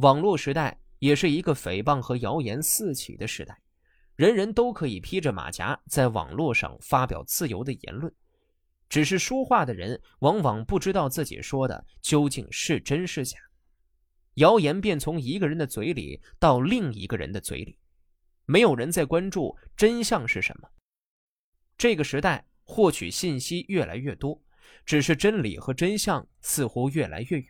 网络时代也是一个诽谤和谣言四起的时代，人人都可以披着马甲在网络上发表自由的言论，只是说话的人往往不知道自己说的究竟是真是假，谣言便从一个人的嘴里到另一个人的嘴里，没有人在关注真相是什么。这个时代获取信息越来越多，只是真理和真相似乎越来越远。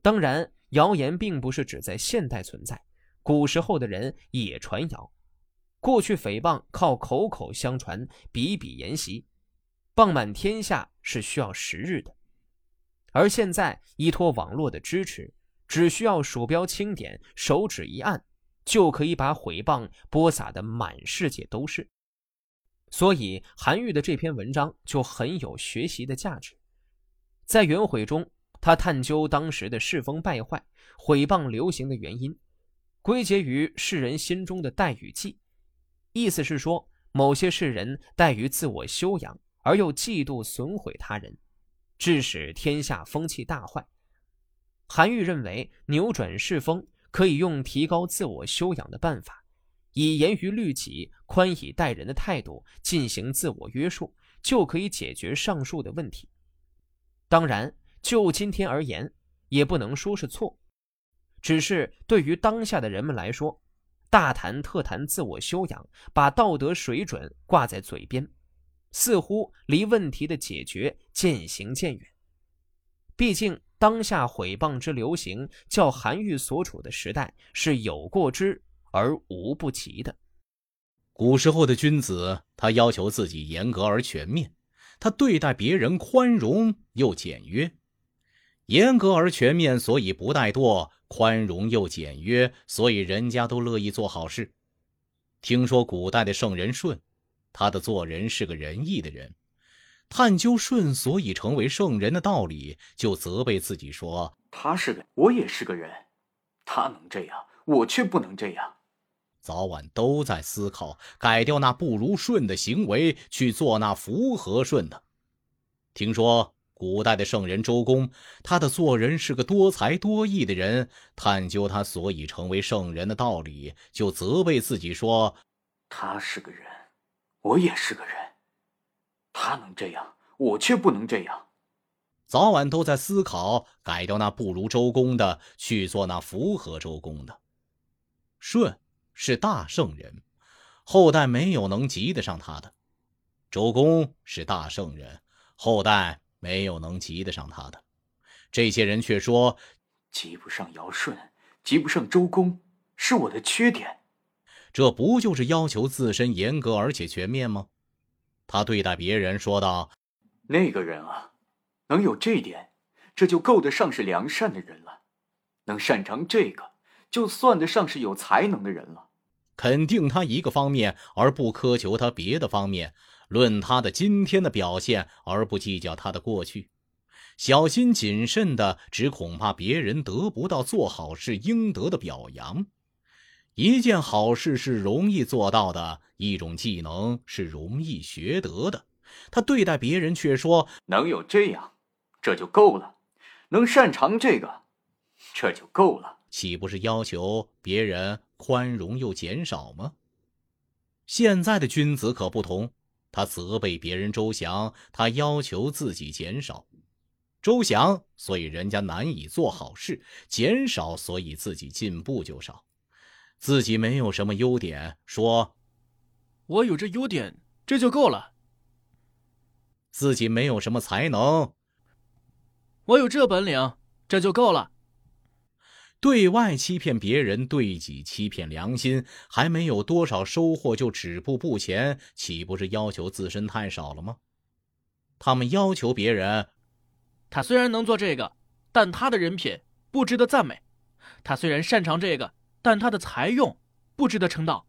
当然。谣言并不是只在现代存在，古时候的人也传谣。过去诽谤靠口口相传、笔笔沿袭，谤满天下是需要时日的。而现在依托网络的支持，只需要鼠标轻点、手指一按，就可以把诽谤播撒的满世界都是。所以韩愈的这篇文章就很有学习的价值，在原毁中。他探究当时的世风败坏、毁谤流行的原因，归结于世人心中的待与忌，意思是说，某些世人怠于自我修养，而又嫉妒损毁他人，致使天下风气大坏。韩愈认为，扭转世风可以用提高自我修养的办法，以严于律己、宽以待人的态度进行自我约束，就可以解决上述的问题。当然。就今天而言，也不能说是错，只是对于当下的人们来说，大谈特谈自我修养，把道德水准挂在嘴边，似乎离问题的解决渐行渐远。毕竟当下毁谤之流行，较韩愈所处的时代是有过之而无不及的。古时候的君子，他要求自己严格而全面，他对待别人宽容又简约。严格而全面，所以不怠惰；宽容又简约，所以人家都乐意做好事。听说古代的圣人舜，他的做人是个仁义的人。探究舜所以成为圣人的道理，就责备自己说：“他是个，我也是个人，他能这样，我却不能这样。”早晚都在思考改掉那不如舜的行为，去做那符合舜的。听说。古代的圣人周公，他的做人是个多才多艺的人。探究他所以成为圣人的道理，就责备自己说：“他是个人，我也是个人。他能这样，我却不能这样。”早晚都在思考改掉那不如周公的，去做那符合周公的。舜是大圣人，后代没有能及得上他的；周公是大圣人，后代。没有能及得上他的，这些人却说，及不上尧舜，及不上周公，是我的缺点。这不就是要求自身严格而且全面吗？他对待别人说道：“那个人啊，能有这点，这就够得上是良善的人了；能擅长这个，就算得上是有才能的人了。肯定他一个方面，而不苛求他别的方面。”论他的今天的表现，而不计较他的过去，小心谨慎的，只恐怕别人得不到做好事应得的表扬。一件好事是容易做到的，一种技能是容易学得的。他对待别人却说：“能有这样，这就够了；能擅长这个，这就够了。”岂不是要求别人宽容又减少吗？现在的君子可不同。他责备别人周详，他要求自己减少。周详，所以人家难以做好事；减少，所以自己进步就少。自己没有什么优点，说：“我有这优点，这就够了。”自己没有什么才能，我有这本领，这就够了。对外欺骗别人，对己欺骗良心，还没有多少收获就止步不前，岂不是要求自身太少了吗？他们要求别人，他虽然能做这个，但他的人品不值得赞美；他虽然擅长这个，但他的才用不值得称道。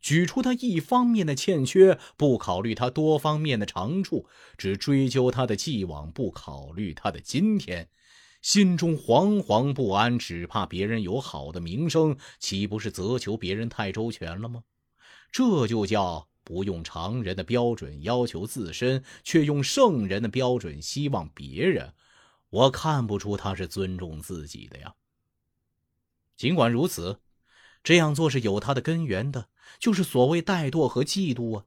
举出他一方面的欠缺，不考虑他多方面的长处，只追究他的既往，不考虑他的今天。心中惶惶不安，只怕别人有好的名声，岂不是责求别人太周全了吗？这就叫不用常人的标准要求自身，却用圣人的标准希望别人。我看不出他是尊重自己的呀。尽管如此，这样做是有他的根源的，就是所谓怠惰和嫉妒啊。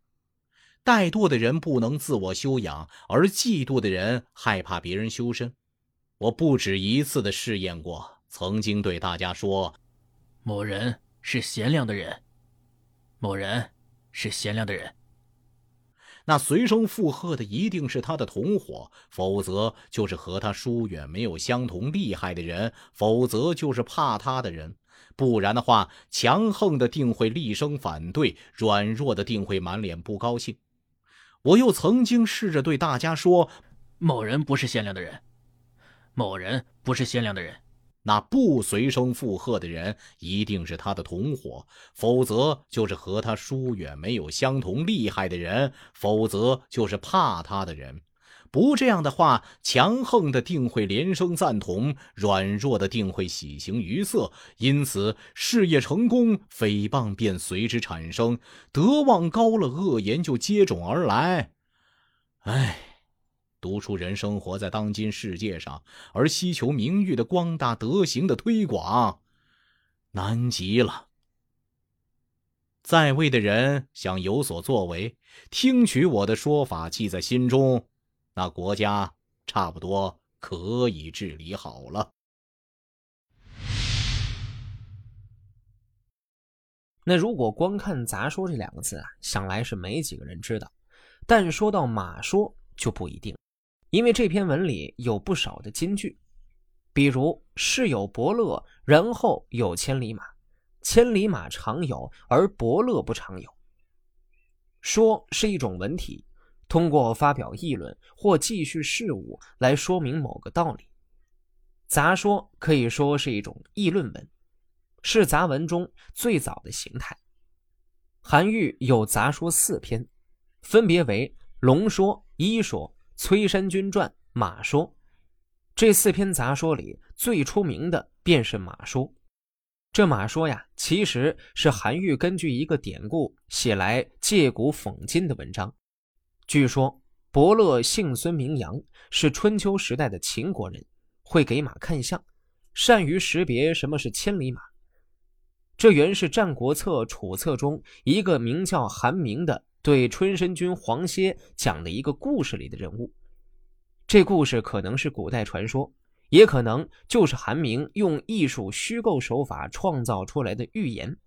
怠惰的人不能自我修养，而嫉妒的人害怕别人修身。我不止一次的试验过，曾经对大家说：“某人是贤良的人，某人是贤良的人。”那随声附和的一定是他的同伙，否则就是和他疏远、没有相同厉害的人，否则就是怕他的人。不然的话，强横的定会厉声反对，软弱的定会满脸不高兴。我又曾经试着对大家说：“某人不是贤良的人，某人不是贤良的人。”那不随声附和的人一定是他的同伙，否则就是和他疏远、没有相同厉害的人，否则就是怕他的人。不这样的话，强横的定会连声赞同，软弱的定会喜形于色。因此，事业成功，诽谤便随之产生；德望高了，恶言就接踵而来。唉。读书人生活在当今世界上，而希求名誉的光大、德行的推广，难极了。在位的人想有所作为，听取我的说法，记在心中，那国家差不多可以治理好了。那如果光看“杂说”这两个字啊，想来是没几个人知道，但说到“马说”就不一定。因为这篇文里有不少的金句，比如“世有伯乐，然后有千里马，千里马常有，而伯乐不常有。”说是一种文体，通过发表议论或记叙事物来说明某个道理。杂说可以说是一种议论文，是杂文中最早的形态。韩愈有杂说四篇，分别为《龙说》《一说》。《崔山君传》《马说》这四篇杂说里最出名的便是《马说》。这《马说》呀，其实是韩愈根据一个典故写来借古讽今的文章。据说伯乐姓孙名扬，是春秋时代的秦国人，会给马看相，善于识别什么是千里马。这原是《战国策·楚策》中一个名叫韩明的。对春申君黄歇讲的一个故事里的人物，这故事可能是古代传说，也可能就是韩明用艺术虚构手法创造出来的寓言。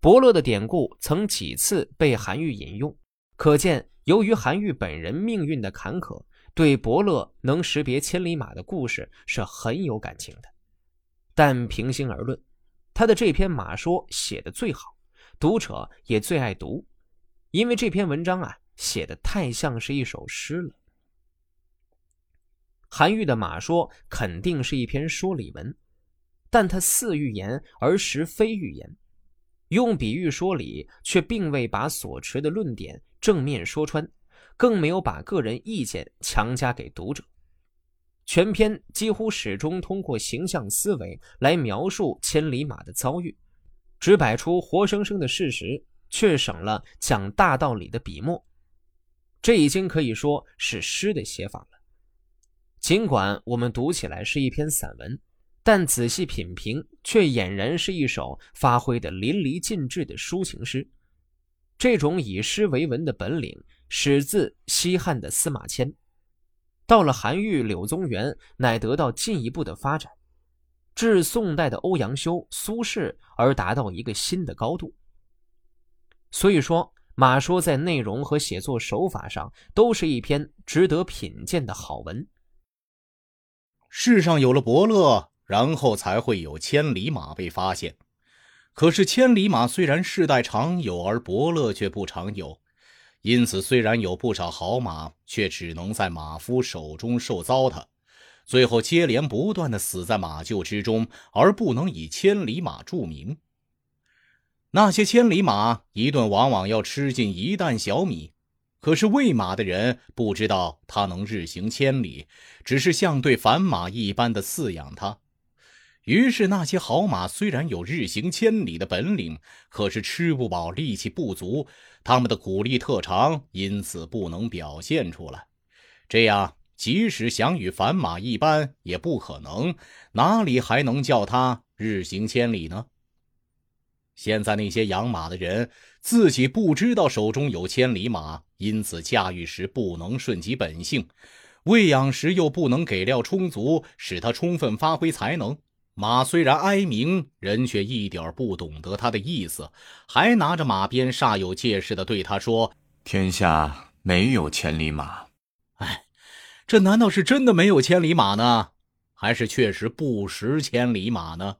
伯乐的典故曾几次被韩愈引用，可见由于韩愈本人命运的坎坷，对伯乐能识别千里马的故事是很有感情的。但平心而论，他的这篇马说写的最好，读者也最爱读。因为这篇文章啊，写的太像是一首诗了。韩愈的《马说》肯定是一篇说理文，但他似寓言而实非寓言，用比喻说理，却并未把所持的论点正面说穿，更没有把个人意见强加给读者。全篇几乎始终通过形象思维来描述千里马的遭遇，只摆出活生生的事实。却省了讲大道理的笔墨，这已经可以说是诗的写法了。尽管我们读起来是一篇散文，但仔细品评，却俨然是一首发挥的淋漓尽致的抒情诗。这种以诗为文的本领，始自西汉的司马迁，到了韩愈、柳宗元，乃得到进一步的发展，至宋代的欧阳修、苏轼，而达到一个新的高度。所以说，马说在内容和写作手法上都是一篇值得品鉴的好文。世上有了伯乐，然后才会有千里马被发现。可是千里马虽然世代常有，而伯乐却不常有，因此虽然有不少好马，却只能在马夫手中受糟蹋，最后接连不断的死在马厩之中，而不能以千里马著名。那些千里马一顿往往要吃进一担小米，可是喂马的人不知道它能日行千里，只是像对凡马一般的饲养它。于是那些好马虽然有日行千里的本领，可是吃不饱，力气不足，他们的骨力特长因此不能表现出来。这样，即使想与凡马一般，也不可能，哪里还能叫它日行千里呢？现在那些养马的人自己不知道手中有千里马，因此驾驭时不能顺其本性，喂养时又不能给料充足，使它充分发挥才能。马虽然哀鸣，人却一点不懂得他的意思，还拿着马鞭煞有介事的对他说：“天下没有千里马。”哎，这难道是真的没有千里马呢，还是确实不识千里马呢？